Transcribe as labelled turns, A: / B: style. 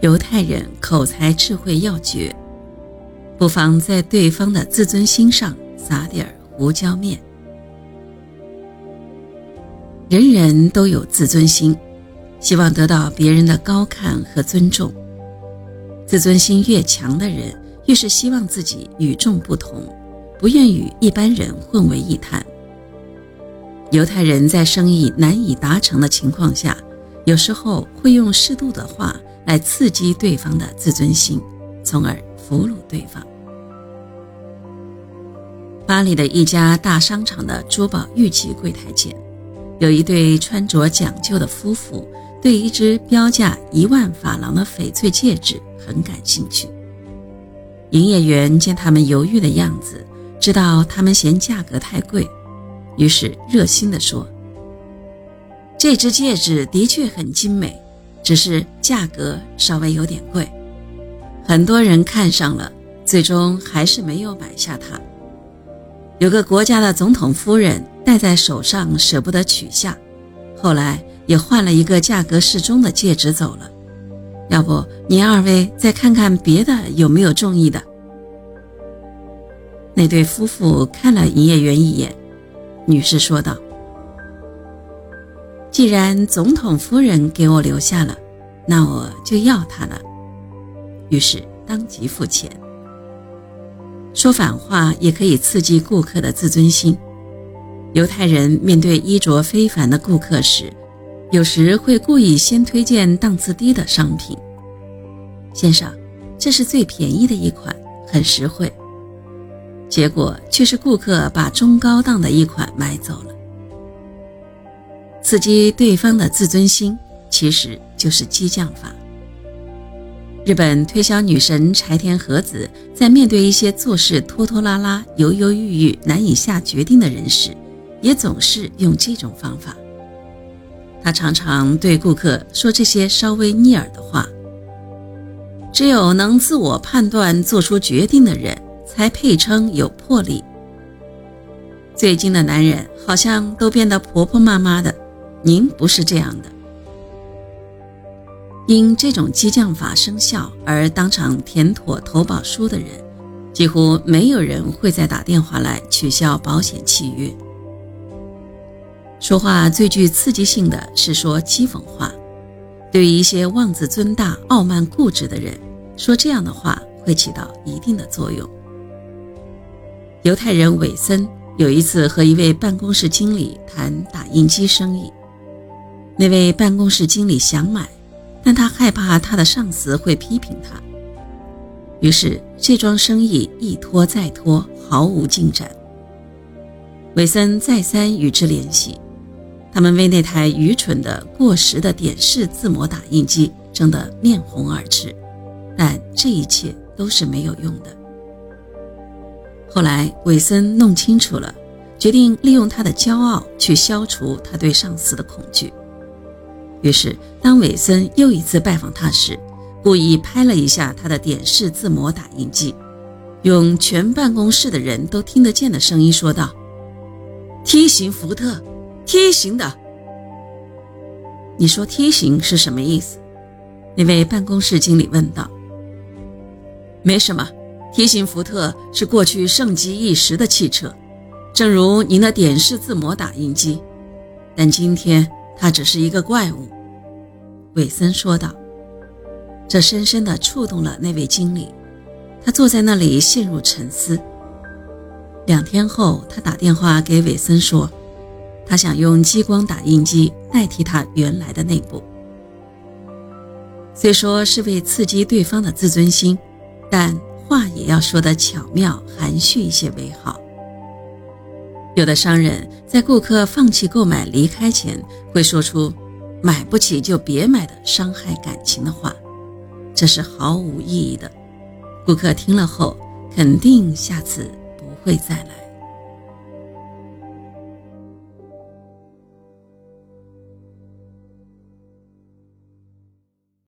A: 犹太人口才智慧要绝，不妨在对方的自尊心上撒点胡椒面。人人都有自尊心，希望得到别人的高看和尊重。自尊心越强的人，越是希望自己与众不同，不愿与一般人混为一谈。犹太人在生意难以达成的情况下，有时候会用适度的话。来刺激对方的自尊心，从而俘虏对方。巴黎的一家大商场的珠宝玉器柜台前，有一对穿着讲究的夫妇，对一只标价一万法郎的翡翠戒指很感兴趣。营业员见他们犹豫的样子，知道他们嫌价格太贵，于是热心地说：“这只戒指的确很精美。”只是价格稍微有点贵，很多人看上了，最终还是没有买下它。有个国家的总统夫人戴在手上舍不得取下，后来也换了一个价格适中的戒指走了。要不您二位再看看别的有没有中意的？那对夫妇看了营业员一眼，女士说道。既然总统夫人给我留下了，那我就要它了。于是当即付钱。说反话也可以刺激顾客的自尊心。犹太人面对衣着非凡的顾客时，有时会故意先推荐档次低的商品。先生，这是最便宜的一款，很实惠。结果却是顾客把中高档的一款买走了。刺激对方的自尊心，其实就是激将法。日本推销女神柴田和子在面对一些做事拖拖拉拉、犹犹豫豫、难以下决定的人时，也总是用这种方法。她常常对顾客说这些稍微逆耳的话：“只有能自我判断、做出决定的人，才配称有魄力。”最近的男人好像都变得婆婆妈妈的。您不是这样的。因这种激将法生效而当场填妥投保书的人，几乎没有人会再打电话来取消保险契约。说话最具刺激性的是说讥讽话，对于一些妄自尊大、傲慢固执的人，说这样的话会起到一定的作用。犹太人韦森有一次和一位办公室经理谈打印机生意。那位办公室经理想买，但他害怕他的上司会批评他，于是这桩生意一拖再拖，毫无进展。韦森再三与之联系，他们为那台愚蠢的、过时的点式字模打印机争得面红耳赤，但这一切都是没有用的。后来，韦森弄清楚了，决定利用他的骄傲去消除他对上司的恐惧。于是，当韦森又一次拜访他时，故意拍了一下他的点式字模打印机，用全办公室的人都听得见的声音说道：“梯形福特，梯形的。”你说梯形是什么意思？那位办公室经理问道。“没什么，梯形福特是过去盛极一时的汽车，正如您的点式字模打印机，但今天。”他只是一个怪物，韦森说道。这深深地触动了那位经理，他坐在那里陷入沉思。两天后，他打电话给韦森说，他想用激光打印机代替他原来的那部。虽说是为刺激对方的自尊心，但话也要说得巧妙、含蓄一些为好。有的商人，在顾客放弃购买离开前，会说出“买不起就别买”的伤害感情的话，这是毫无意义的。顾客听了后，肯定下次不会再来。